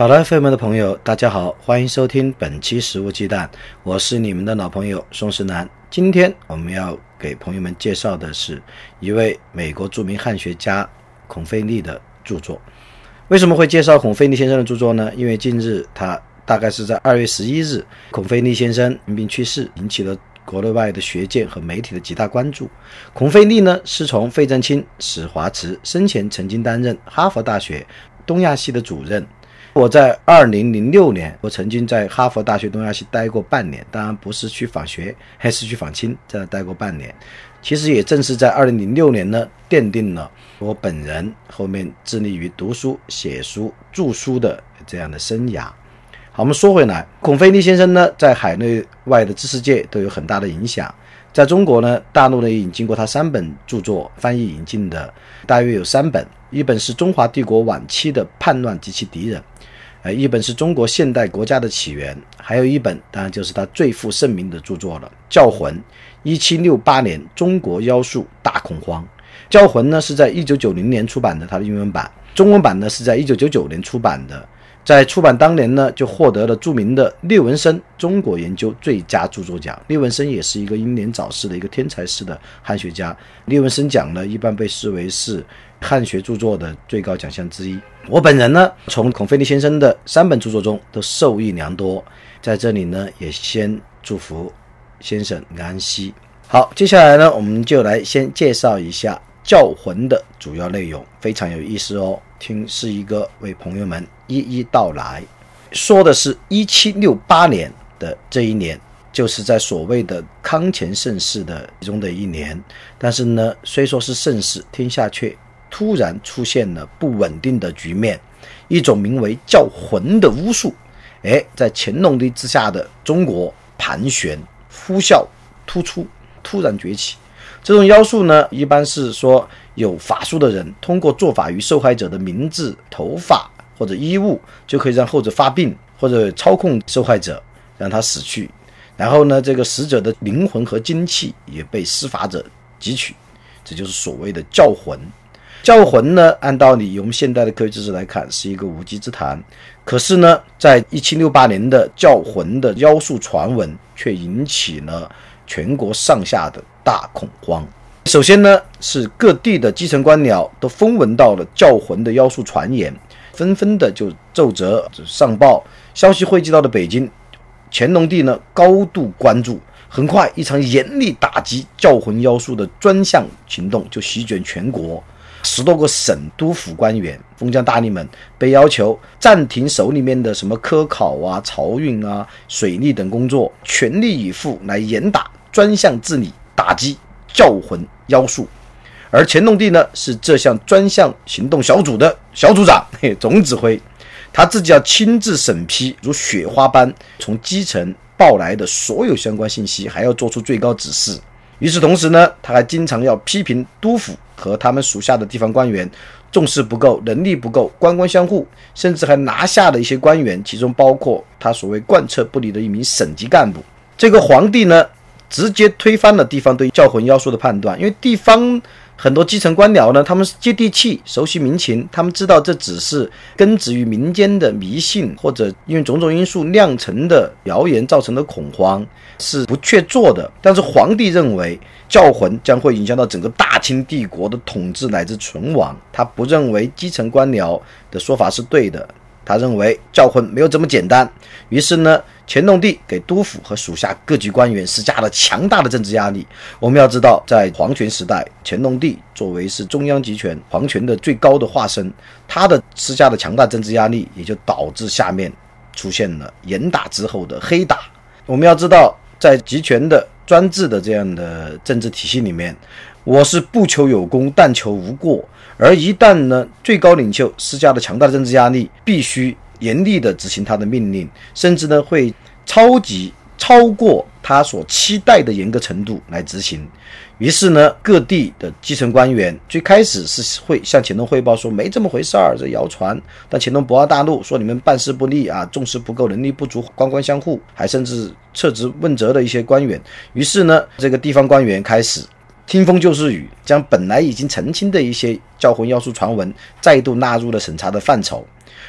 考拉 FM 的朋友，大家好，欢迎收听本期《食物鸡蛋》，我是你们的老朋友宋时南。今天我们要给朋友们介绍的是一位美国著名汉学家孔飞利的著作。为什么会介绍孔飞利先生的著作呢？因为近日他大概是在二月十一日，孔飞利先生因病去世，引起了国内外的学界和媒体的极大关注。孔飞利呢，是从费正清、史华慈生前曾经担任哈佛大学东亚系的主任。我在二零零六年，我曾经在哈佛大学东亚系待过半年，当然不是去访学，还是去访亲，在那待过半年。其实也正是在二零零六年呢，奠定了我本人后面致力于读书、写书、著书的这样的生涯。好，我们说回来，孔飞利先生呢，在海内外的知识界都有很大的影响。在中国呢，大陆呢也已经过他三本著作翻译引进的，大约有三本，一本是中华帝国晚期的叛乱及其敌人。呃，一本是中国现代国家的起源，还有一本当然就是他最负盛名的著作了，《教魂》。一七六八年，中国妖术大恐慌，《教魂》呢是在一九九零年出版的，它的英文版，中文版呢是在一九九九年出版的。在出版当年呢，就获得了著名的列文森中国研究最佳著作奖。列文森也是一个英年早逝的一个天才式的汉学家。列文森奖呢，一般被视为是汉学著作的最高奖项之一。我本人呢，从孔飞利先生的三本著作中都受益良多。在这里呢，也先祝福先生安息。好，接下来呢，我们就来先介绍一下。教魂的主要内容非常有意思哦，听是一哥为朋友们一一道来说的是一七六八年的这一年，就是在所谓的康乾盛世的其中的一年。但是呢，虽说是盛世，天下却突然出现了不稳定的局面，一种名为教魂的巫术，哎，在乾隆帝之下的中国盘旋呼啸突出，突然崛起。这种妖术呢，一般是说有法术的人通过做法于受害者的名字、头发或者衣物，就可以让后者发病，或者操控受害者让他死去。然后呢，这个死者的灵魂和精气也被施法者汲取，这就是所谓的教魂。教魂呢，按道理用现代的科学知识来看是一个无稽之谈，可是呢，在一七六八年的教魂的妖术传闻却引起了全国上下的。大恐慌。首先呢，是各地的基层官僚都风闻到了教魂的妖术传言，纷纷的就奏折上报。消息汇集到了北京，乾隆帝呢高度关注。很快，一场严厉打击教魂妖术的专项行动就席卷全国。十多个省督府官员、封疆大吏们被要求暂停手里面的什么科考啊、漕运啊、水利等工作，全力以赴来严打专项治理。打击教魂妖术，而乾隆帝呢是这项专项行动小组的小组长、总指挥，他自己要亲自审批如雪花般从基层报来的所有相关信息，还要做出最高指示。与此同时呢，他还经常要批评督府和他们属下的地方官员重视不够、能力不够、官官相护，甚至还拿下了一些官员，其中包括他所谓贯彻不离的一名省级干部。这个皇帝呢？直接推翻了地方对教魂妖术的判断，因为地方很多基层官僚呢，他们是接地气、熟悉民情，他们知道这只是根植于民间的迷信，或者因为种种因素酿成的谣言造成的恐慌，是不确做的。但是皇帝认为教魂将会影响到整个大清帝国的统治乃至存亡，他不认为基层官僚的说法是对的。他认为教魂没有这么简单，于是呢，乾隆帝给督府和属下各级官员施加了强大的政治压力。我们要知道，在皇权时代，乾隆帝作为是中央集权、皇权的最高的化身，他的施加的强大政治压力，也就导致下面出现了严打之后的黑打。我们要知道，在集权的专制的这样的政治体系里面，我是不求有功，但求无过。而一旦呢，最高领袖施加了强大的政治压力，必须严厉的执行他的命令，甚至呢会超级超过他所期待的严格程度来执行。于是呢，各地的基层官员最开始是会向乾隆汇报说没这么回事儿，这谣传。但乾隆不二大怒，说你们办事不力啊，重视不够，能力不足，官官相护，还甚至撤职问责的一些官员。于是呢，这个地方官员开始听风就是雨，将本来已经澄清的一些教魂妖术传闻再度纳入了审查的范畴。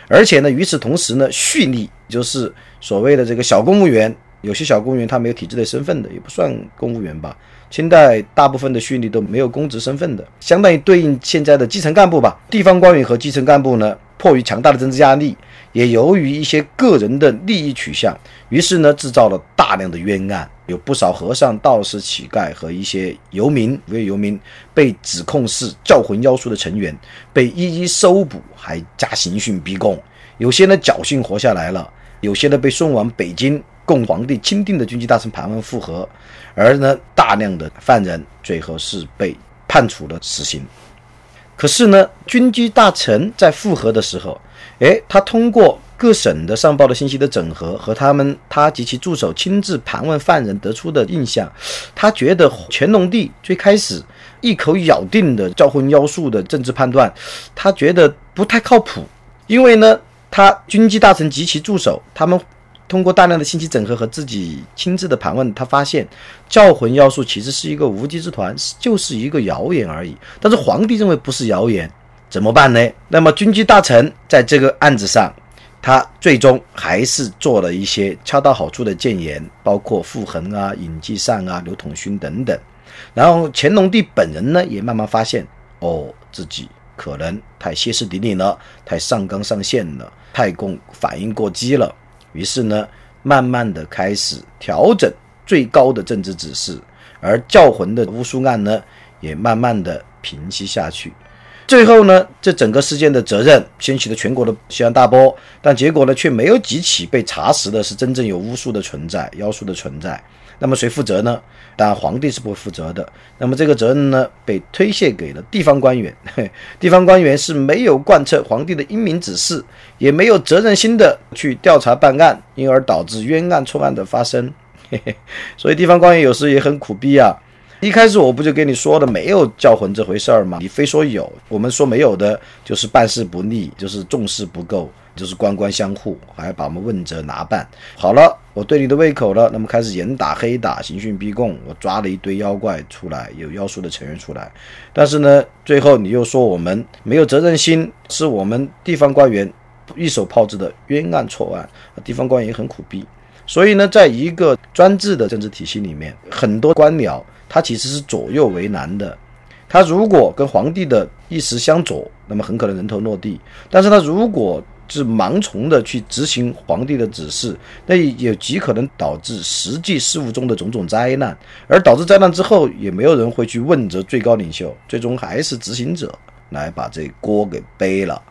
而且呢，与此同时呢，蓄力就是所谓的这个小公务员，有些小公务员他没有体制的身份的，也不算公务员吧。清代大部分的蓄力都没有公职身份的，相当于对应现在的基层干部吧。地方官员和基层干部呢，迫于强大的政治压力，也由于一些个人的利益取向，于是呢，制造了大量的冤案，有不少和尚、道士、乞丐和一些游民，无业游民被指控是教魂妖术的成员，被一一搜捕，还加刑讯逼供。有些呢侥幸活下来了，有些呢被送往北京。供皇帝钦定的军机大臣盘问复核，而呢大量的犯人最后是被判处了死刑。可是呢，军机大臣在复核的时候，哎，他通过各省的上报的信息的整合和他们他及其助手亲自盘问犯人得出的印象，他觉得乾隆帝最开始一口咬定的教魂妖术的政治判断，他觉得不太靠谱，因为呢，他军机大臣及其助手他们。通过大量的信息整合和自己亲自的盘问，他发现教魂妖术其实是一个无稽之谈，就是一个谣言而已。但是皇帝认为不是谣言，怎么办呢？那么军机大臣在这个案子上，他最终还是做了一些恰到好处的谏言，包括傅恒啊、尹继善啊、刘统勋等等。然后乾隆帝本人呢，也慢慢发现，哦，自己可能太歇斯底里了，太上纲上线了，太过反应过激了。于是呢，慢慢的开始调整最高的政治指示，而教魂的巫术案呢，也慢慢的平息下去。最后呢，这整个事件的责任掀起了全国的轩然大波，但结果呢，却没有几起被查实的是真正有巫术的存在、妖术的存在。那么谁负责呢？当然皇帝是不会负责的。那么这个责任呢，被推卸给了地方官员。地方官员是没有贯彻皇帝的英明指示，也没有责任心的去调查办案，因而导致冤案错案的发生。所以地方官员有时也很苦逼啊。一开始我不就跟你说的没有叫魂这回事儿吗？你非说有，我们说没有的，就是办事不力，就是重视不够，就是官官相护，还要把我们问责拿办。好了，我对你的胃口了，那么开始严打黑打，刑讯逼供，我抓了一堆妖怪出来，有妖术的成员出来。但是呢，最后你又说我们没有责任心，是我们地方官员一手炮制的冤案错案，地方官员也很苦逼。所以呢，在一个专制的政治体系里面，很多官僚。他其实是左右为难的，他如果跟皇帝的意思相左，那么很可能人头落地；但是他如果是盲从的去执行皇帝的指示，那也极可能导致实际事务中的种种灾难，而导致灾难之后，也没有人会去问责最高领袖，最终还是执行者来把这锅给背了。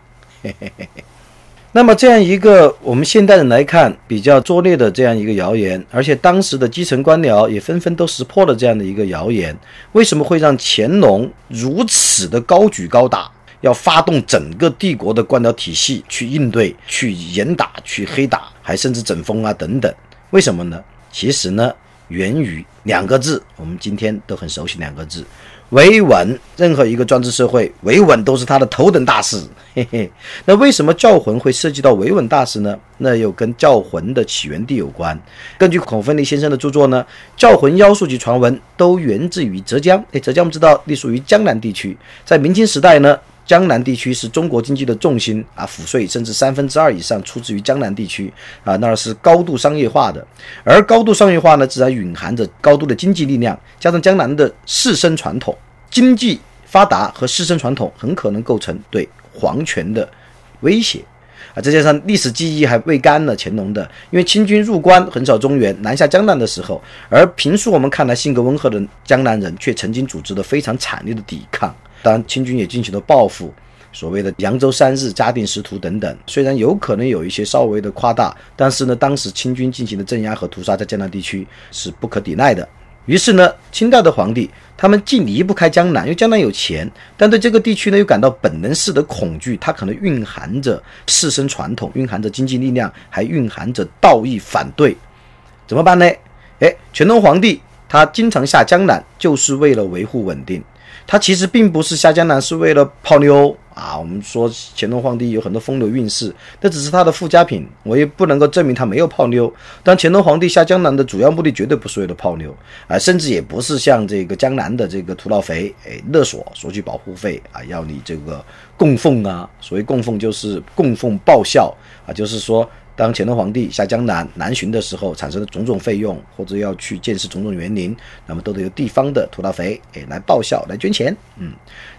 嘿嘿嘿嘿。那么这样一个我们现代人来看比较拙劣的这样一个谣言，而且当时的基层官僚也纷纷都识破了这样的一个谣言，为什么会让乾隆如此的高举高打，要发动整个帝国的官僚体系去应对、去严打、去黑打，还甚至整风啊等等？为什么呢？其实呢，源于两个字，我们今天都很熟悉两个字。维稳，任何一个专制社会，维稳都是他的头等大事。嘿嘿，那为什么教魂会涉及到维稳大事呢？那又跟教魂的起源地有关。根据孔凤利先生的著作呢，教魂妖术及传闻都源自于浙江。哎，浙江我们知道隶属于江南地区，在明清时代呢。江南地区是中国经济的重心啊，赋税甚至三分之二以上出自于江南地区啊，那是高度商业化的。而高度商业化呢，自然蕴含着高度的经济力量，加上江南的士绅传统，经济发达和士绅传统很可能构成对皇权的威胁啊。再加上历史记忆还未干呢，乾隆的，因为清军入关横扫中原，南下江南的时候，而平素我们看来性格温和的江南人，却曾经组织了非常惨烈的抵抗。当然，清军也进行了报复，所谓的扬州三日、嘉定十屠等等。虽然有可能有一些稍微的夸大，但是呢，当时清军进行的镇压和屠杀在江南地区是不可抵赖的。于是呢，清代的皇帝他们既离不开江南，因为江南有钱，但对这个地区呢又感到本能式的恐惧，它可能蕴含着士绅传统，蕴含着经济力量，还蕴含着道义反对，怎么办呢？哎，乾隆皇帝他经常下江南，就是为了维护稳定。他其实并不是下江南是为了泡妞啊。我们说乾隆皇帝有很多风流韵事，那只是他的附加品，我也不能够证明他没有泡妞。但乾隆皇帝下江南的主要目的绝对不是为了泡妞啊，甚至也不是像这个江南的这个土老肥哎勒索索取保护费啊，要你这个供奉啊。所谓供奉就是供奉报效啊，就是说。当乾隆皇帝下江南南巡的时候，产生的种种费用，或者要去见识种种园林，那么都得由地方的土大肥哎来报效来捐钱。嗯，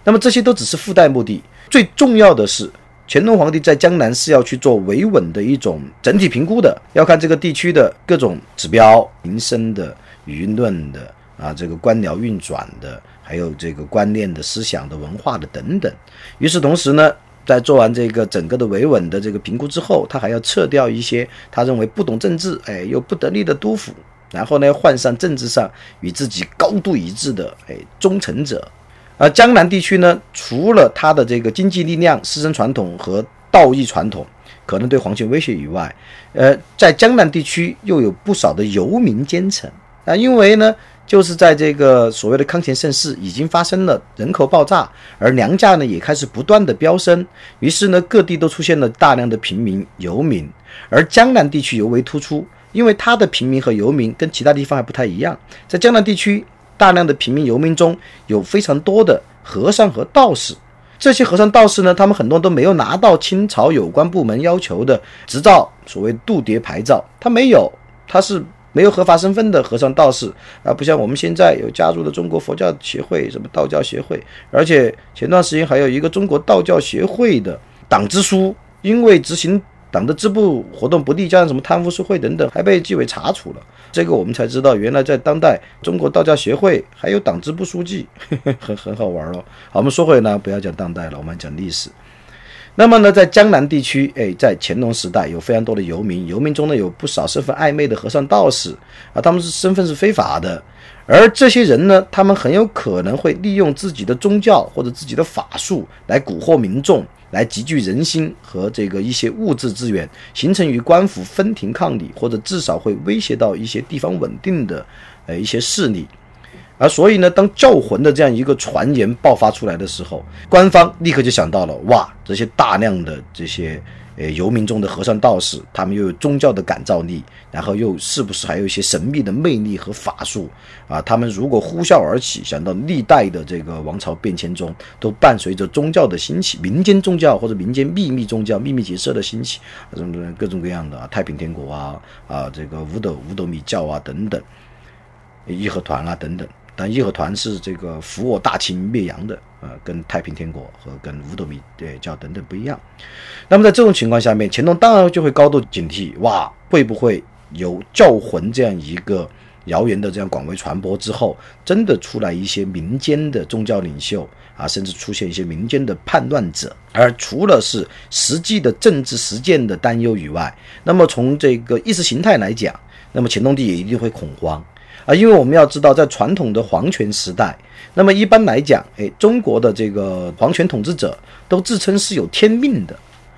那么这些都只是附带目的，最重要的是乾隆皇帝在江南是要去做维稳的一种整体评估的，要看这个地区的各种指标、民生的、舆论的啊，这个官僚运转的，还有这个观念的思想的文化的等等。与此同时呢。在做完这个整个的维稳的这个评估之后，他还要撤掉一些他认为不懂政治、哎又不得力的督府，然后呢换上政治上与自己高度一致的哎忠诚者。而江南地区呢，除了他的这个经济力量、师生传统和道义传统可能对皇权威胁以外，呃，在江南地区又有不少的游民奸臣啊，因为呢。就是在这个所谓的康乾盛世已经发生了人口爆炸，而粮价呢也开始不断的飙升，于是呢各地都出现了大量的平民游民，而江南地区尤为突出，因为它的平民和游民跟其他地方还不太一样，在江南地区大量的平民游民中有非常多的和尚和道士，这些和尚道士呢，他们很多都没有拿到清朝有关部门要求的执照，所谓度牒牌照，他没有，他是。没有合法身份的和尚道士啊，不像我们现在有加入的中国佛教协会、什么道教协会，而且前段时间还有一个中国道教协会的党支书，因为执行党的支部活动不力，加上什么贪污受贿等等，还被纪委查处了。这个我们才知道，原来在当代中国道教协会还有党支部书记，很很好玩哦。好，我们说回来，不要讲当代了，我们讲历史。那么呢，在江南地区，哎，在乾隆时代有非常多的游民，游民中呢有不少身份暧昧的和尚道士啊，他们是身份是非法的，而这些人呢，他们很有可能会利用自己的宗教或者自己的法术来蛊惑民众，来集聚人心和这个一些物质资源，形成与官府分庭抗礼，或者至少会威胁到一些地方稳定的呃一些势力。而所以呢，当教魂的这样一个传言爆发出来的时候，官方立刻就想到了：哇，这些大量的这些呃游民中的和尚道士，他们又有宗教的感召力，然后又是不是还有一些神秘的魅力和法术啊？他们如果呼啸而起，想到历代的这个王朝变迁中，都伴随着宗教的兴起，民间宗教或者民间秘密宗教、秘密结社的兴起，什么各种各样的啊，太平天国啊啊，这个五斗五斗米教啊等等，义和团啊等等。但义和团是这个扶我大清灭洋的，呃，跟太平天国和跟五斗米对教等等不一样。那么在这种情况下面，乾隆当然就会高度警惕，哇，会不会有教魂这样一个谣言的这样广为传播之后，真的出来一些民间的宗教领袖啊，甚至出现一些民间的叛乱者？而除了是实际的政治实践的担忧以外，那么从这个意识形态来讲，那么乾隆帝也一定会恐慌。啊，因为我们要知道，在传统的皇权时代，那么一般来讲，哎，中国的这个皇权统治者都自称是有天命的。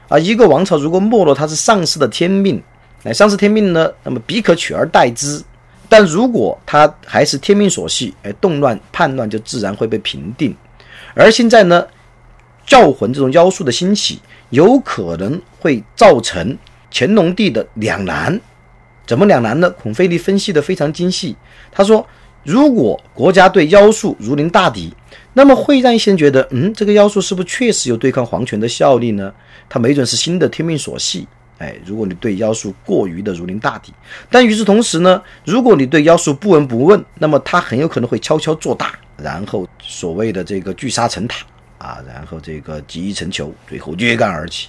啊，一个王朝如果没落，它是丧失的天命。哎，丧失天命呢，那么彼可取而代之。但如果它还是天命所系，哎，动乱叛乱就自然会被平定。而现在呢，教魂这种妖术的兴起，有可能会造成乾隆帝的两难。怎么两难呢？孔飞力分析的非常精细。他说，如果国家对妖术如临大敌，那么会让一些人觉得，嗯，这个妖术是不是确实有对抗皇权的效力呢？他没准是新的天命所系。哎，如果你对妖术过于的如临大敌，但与此同时呢，如果你对妖术不闻不问，那么他很有可能会悄悄做大，然后所谓的这个聚沙成塔啊，然后这个集一成裘，最后揭竿而起。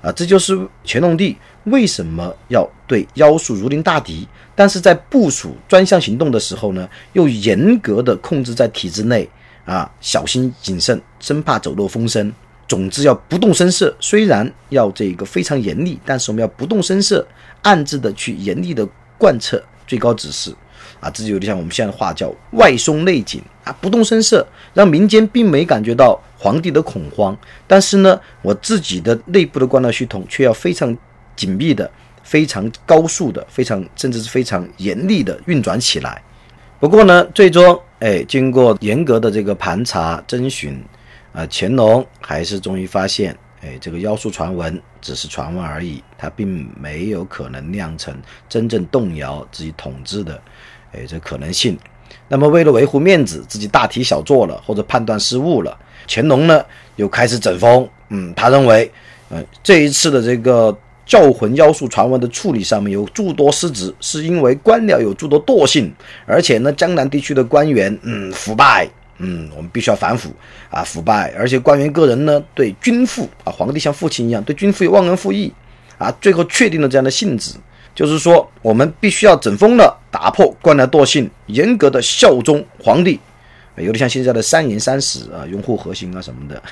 啊，这就是乾隆帝为什么要对妖术如临大敌，但是在部署专项行动的时候呢，又严格的控制在体制内啊，小心谨慎，生怕走漏风声。总之要不动声色，虽然要这个非常严厉，但是我们要不动声色，暗自的去严厉的贯彻最高指示。啊，这就有点像我们现在的话叫外松内紧啊，不动声色，让民间并没感觉到皇帝的恐慌，但是呢，我自己的内部的官僚系统却要非常紧密的、非常高速的、非常甚至是非常严厉的运转起来。不过呢，最终哎，经过严格的这个盘查征询，啊，乾隆还是终于发现，哎，这个妖术传闻只是传闻而已，它并没有可能酿成真正动摇自己统治的，哎，这可能性。那么为了维护面子，自己大题小做了，或者判断失误了，乾隆呢又开始整风。嗯，他认为，嗯，这一次的这个。教魂妖术传闻的处理上面有诸多失职，是因为官僚有诸多惰性，而且呢，江南地区的官员，嗯，腐败，嗯，我们必须要反腐啊，腐败，而且官员个人呢，对君父啊，皇帝像父亲一样，对君父有忘恩负义啊，最后确定了这样的性质，就是说，我们必须要整风了，打破官僚惰性，严格的效忠皇帝，有点像现在的三严三实啊，拥护核心啊什么的，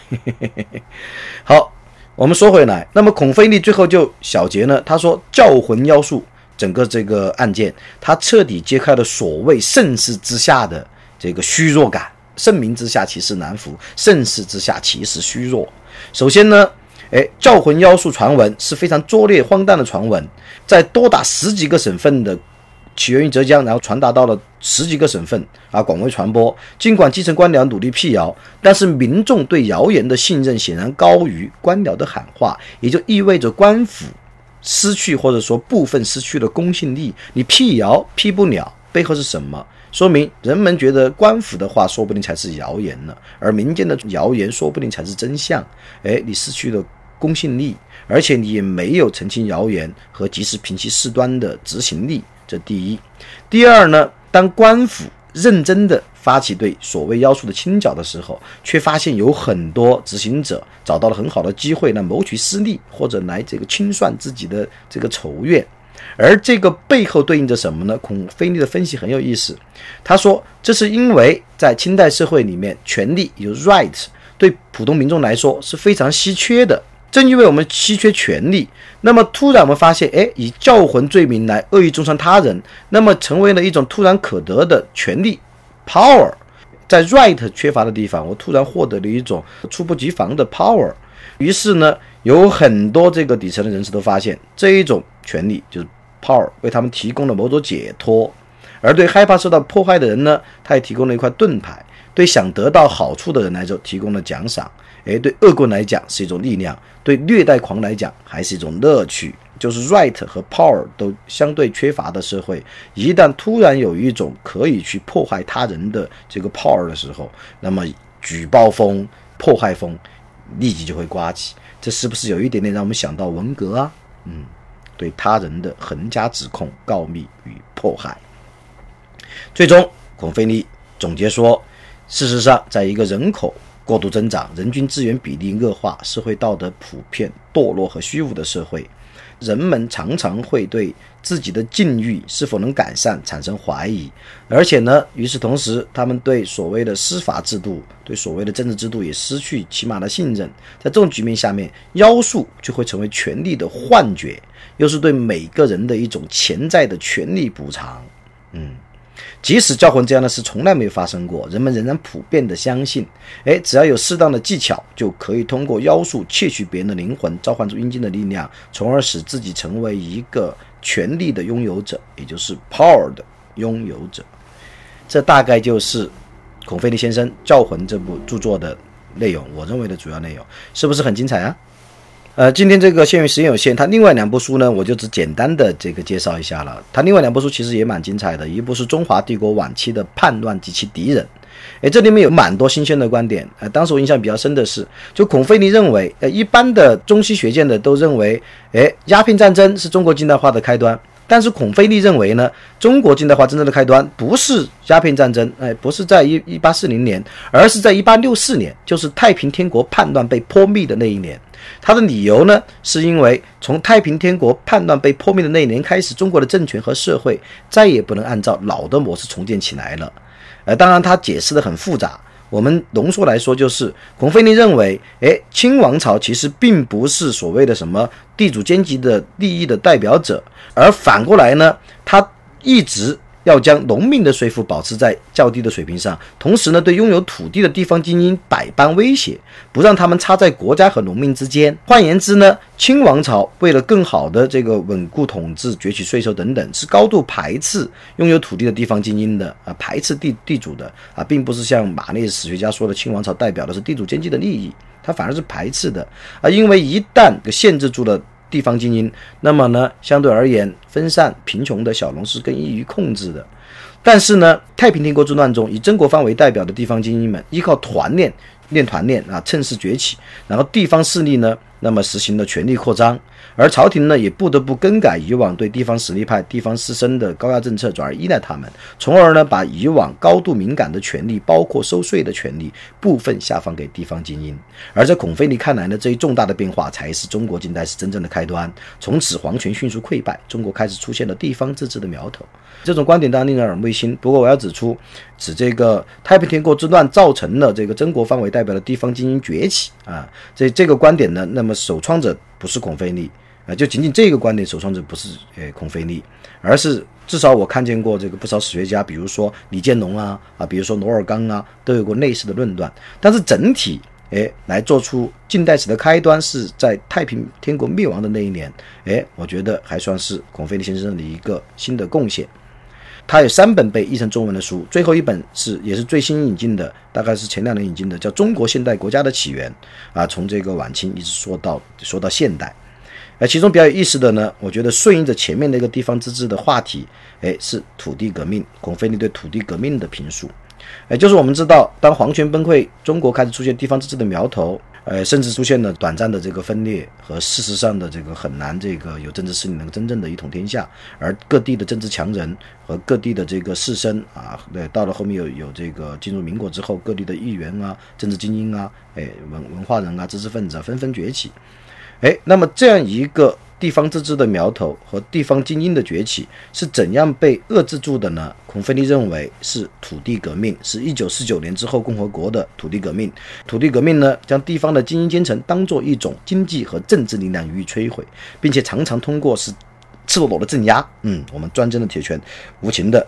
好。我们说回来，那么孔飞力最后就小结呢？他说教魂妖术整个这个案件，他彻底揭开了所谓盛世之下的这个虚弱感。盛名之下其实难服，盛世之下其实虚弱。首先呢，哎，教魂妖术传闻是非常拙劣荒诞的传闻，在多达十几个省份的。起源于浙江，然后传达到了十几个省份啊，广为传播。尽管基层官僚努力辟谣，但是民众对谣言的信任显然高于官僚的喊话，也就意味着官府失去或者说部分失去了公信力。你辟谣辟不了，背后是什么？说明人们觉得官府的话说不定才是谣言呢，而民间的谣言说不定才是真相。哎，你失去了公信力，而且你也没有澄清谣言和及时平息事端的执行力。这第一，第二呢？当官府认真的发起对所谓妖术的清剿的时候，却发现有很多执行者找到了很好的机会来谋取私利，或者来这个清算自己的这个仇怨。而这个背后对应着什么呢？孔飞利的分析很有意思，他说这是因为在清代社会里面，权力有 right，对普通民众来说是非常稀缺的。正因为我们稀缺权力，那么突然我们发现，哎，以教魂罪名来恶意重伤他人，那么成为了一种突然可得的权利 power，在 right 缺乏的地方，我突然获得了一种猝不及防的 power。于是呢，有很多这个底层的人士都发现，这一种权利就是 power，为他们提供了某种解脱。而对害怕受到破坏的人呢，他也提供了一块盾牌；对想得到好处的人来说，提供了奖赏。诶，对恶棍来讲是一种力量，对虐待狂来讲还是一种乐趣。就是 right 和 power 都相对缺乏的社会，一旦突然有一种可以去破坏他人的这个 power 的时候，那么举报风、迫害风立即就会刮起。这是不是有一点点让我们想到文革啊？嗯，对他人的横加指控、告密与迫害。最终，孔菲利总结说，事实上，在一个人口。过度增长，人均资源比例恶化，社会道德普遍堕落和虚无的社会，人们常常会对自己的境遇是否能改善产生怀疑，而且呢，与此同时，他们对所谓的司法制度、对所谓的政治制度也失去起码的信任。在这种局面下面，妖术就会成为权力的幻觉，又是对每个人的一种潜在的权力补偿。嗯。即使教魂这样的事从来没有发生过，人们仍然普遍的相信，哎，只要有适当的技巧，就可以通过妖术窃取别人的灵魂，召唤出阴间的力量，从而使自己成为一个权力的拥有者，也就是 power 的拥有者。这大概就是孔飞利先生《教魂》这部著作的内容，我认为的主要内容，是不是很精彩啊？呃，今天这个限于时间有限，他另外两部书呢，我就只简单的这个介绍一下了。他另外两部书其实也蛮精彩的，一部是中华帝国晚期的叛乱及其敌人，哎，这里面有蛮多新鲜的观点。呃，当时我印象比较深的是，就孔飞利认为，呃，一般的中西学界的都认为，哎，鸦片战争是中国近代化的开端。但是孔飞利认为呢，中国近代化真正的开端不是鸦片战争，哎，不是在一一八四零年，而是在一八六四年，就是太平天国叛乱被泼灭的那一年。他的理由呢，是因为从太平天国叛乱被破灭的那一年开始，中国的政权和社会再也不能按照老的模式重建起来了。呃，当然他解释的很复杂。我们浓缩来说，就是孔飞利认为，哎，清王朝其实并不是所谓的什么地主阶级的利益的代表者，而反过来呢，他一直要将农民的税负保持在较低的水平上，同时呢，对拥有土地的地方精英百般威胁，不让他们插在国家和农民之间。换言之呢，清王朝为了更好的这个稳固统治、攫取税收等等，是高度排斥拥有土地的地方精英的啊，排斥地地主的啊，并不是像马列史学家说的，清王朝代表的是地主阶级的利益，他反而是排斥的啊，因为一旦限制住了。地方精英，那么呢，相对而言，分散贫穷的小农是更易于控制的。但是呢，太平天国之乱中，以曾国藩为代表的地方精英们，依靠团练、练团练啊，趁势崛起，然后地方势力呢。那么实行了权力扩张，而朝廷呢也不得不更改以往对地方实力派、地方士绅的高压政策，转而依赖他们，从而呢把以往高度敏感的权利，包括收税的权利，部分下放给地方精英。而在孔飞力看来呢，这一重大的变化才是中国近代史真正的开端。从此，皇权迅速溃败，中国开始出现了地方自治的苗头。这种观点当然令人耳目一新，不过我要指出，指这个太平天国之乱造成了这个曾国藩为代表的地方精英崛起啊，这这个观点呢，那么。首创者不是孔飞力啊，就仅仅这个观点，首创者不是呃孔飞力，而是至少我看见过这个不少史学家，比如说李建龙啊啊，比如说罗尔刚啊，都有过类似的论断。但是整体哎来做出近代史的开端是在太平天国灭亡的那一年，哎，我觉得还算是孔飞力先生的一个新的贡献。他有三本被译成中文的书，最后一本是也是最新引进的，大概是前两年引进的，叫《中国现代国家的起源》啊，从这个晚清一直说到说到现代。而其中比较有意思的呢，我觉得顺应着前面那个地方自治的话题，哎，是土地革命，孔飞力对土地革命的评述，哎，就是我们知道，当皇权崩溃，中国开始出现地方自治的苗头。呃，甚至出现了短暂的这个分裂和事实上的这个很难这个有政治势力能够真正的一统天下，而各地的政治强人和各地的这个士绅啊，对，到了后面有有这个进入民国之后，各地的议员啊、政治精英啊、哎文文化人啊、知识分子啊纷纷崛起，哎，那么这样一个。地方自治的苗头和地方精英的崛起是怎样被遏制住的呢？孔飞利认为是土地革命，是一九四九年之后共和国的土地革命。土地革命呢，将地方的精英阶层当做一种经济和政治力量予以摧毁，并且常常通过是赤裸裸的镇压。嗯，我们专政的铁拳，无情的。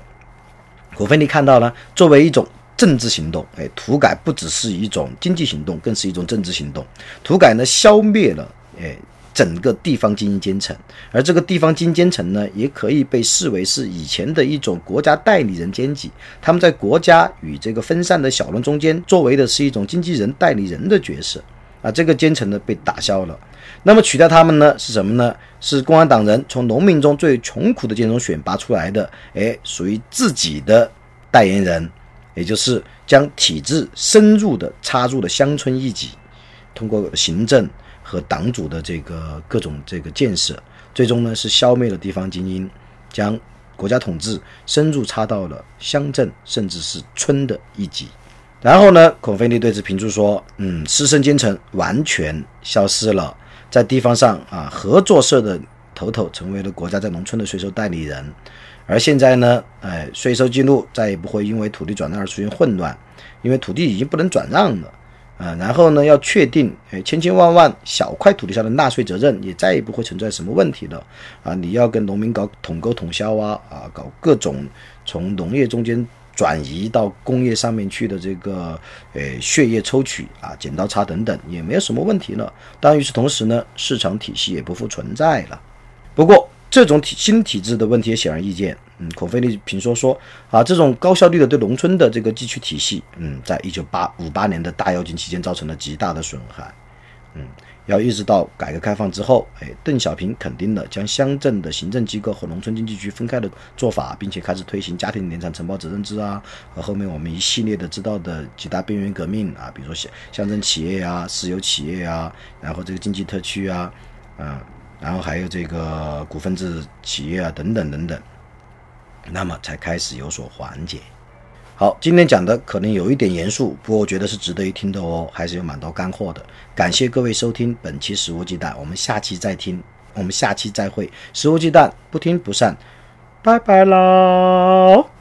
孔飞利看到呢，作为一种政治行动，哎，土改不只是一种经济行动，更是一种政治行动。土改呢，消灭了，哎。整个地方精英阶层，而这个地方精英阶层呢，也可以被视为是以前的一种国家代理人阶级。他们在国家与这个分散的小农中间，作为的是一种经纪人、代理人的角色。啊，这个阶层呢被打消了。那么取代他们呢是什么呢？是共产党人从农民中最穷苦的阶层选拔出来的，哎，属于自己的代言人，也就是将体制深入的插入了乡村一级，通过行政。和党组的这个各种这个建设，最终呢是消灭了地方精英，将国家统治深入插到了乡镇甚至是村的一级。然后呢，孔飞力对此评注说：“嗯，师生阶层完全消失了，在地方上啊，合作社的头头成为了国家在农村的税收代理人。而现在呢，哎，税收记录再也不会因为土地转让而出现混乱，因为土地已经不能转让了。”啊，然后呢，要确定，哎，千千万万小块土地上的纳税责任也再也不会存在什么问题了。啊，你要跟农民搞统购统销啊，啊，搞各种从农业中间转移到工业上面去的这个，诶，血液抽取啊，剪刀差等等，也没有什么问题了。当，与此同时呢，市场体系也不复存在了。不过，这种体新体制的问题也显而易见。嗯，孔飞力评说说啊，这种高效率的对农村的这个地区体系，嗯，在一九八五八年的大跃进期间造成了极大的损害。嗯，要一直到改革开放之后，哎，邓小平肯定了将乡镇的行政机构和农村经济区分开的做法，并且开始推行家庭联产承包责任制啊，和后面我们一系列的知道的几大边缘革命啊，比如说乡乡镇企业啊、私有企业啊，然后这个经济特区啊，嗯。然后还有这个股份制企业啊，等等等等，那么才开始有所缓解。好，今天讲的可能有一点严肃，不过我觉得是值得一听的哦，还是有蛮多干货的。感谢各位收听本期《食物鸡蛋》，我们下期再听，我们下期再会。《食物鸡蛋》不听不散，拜拜喽。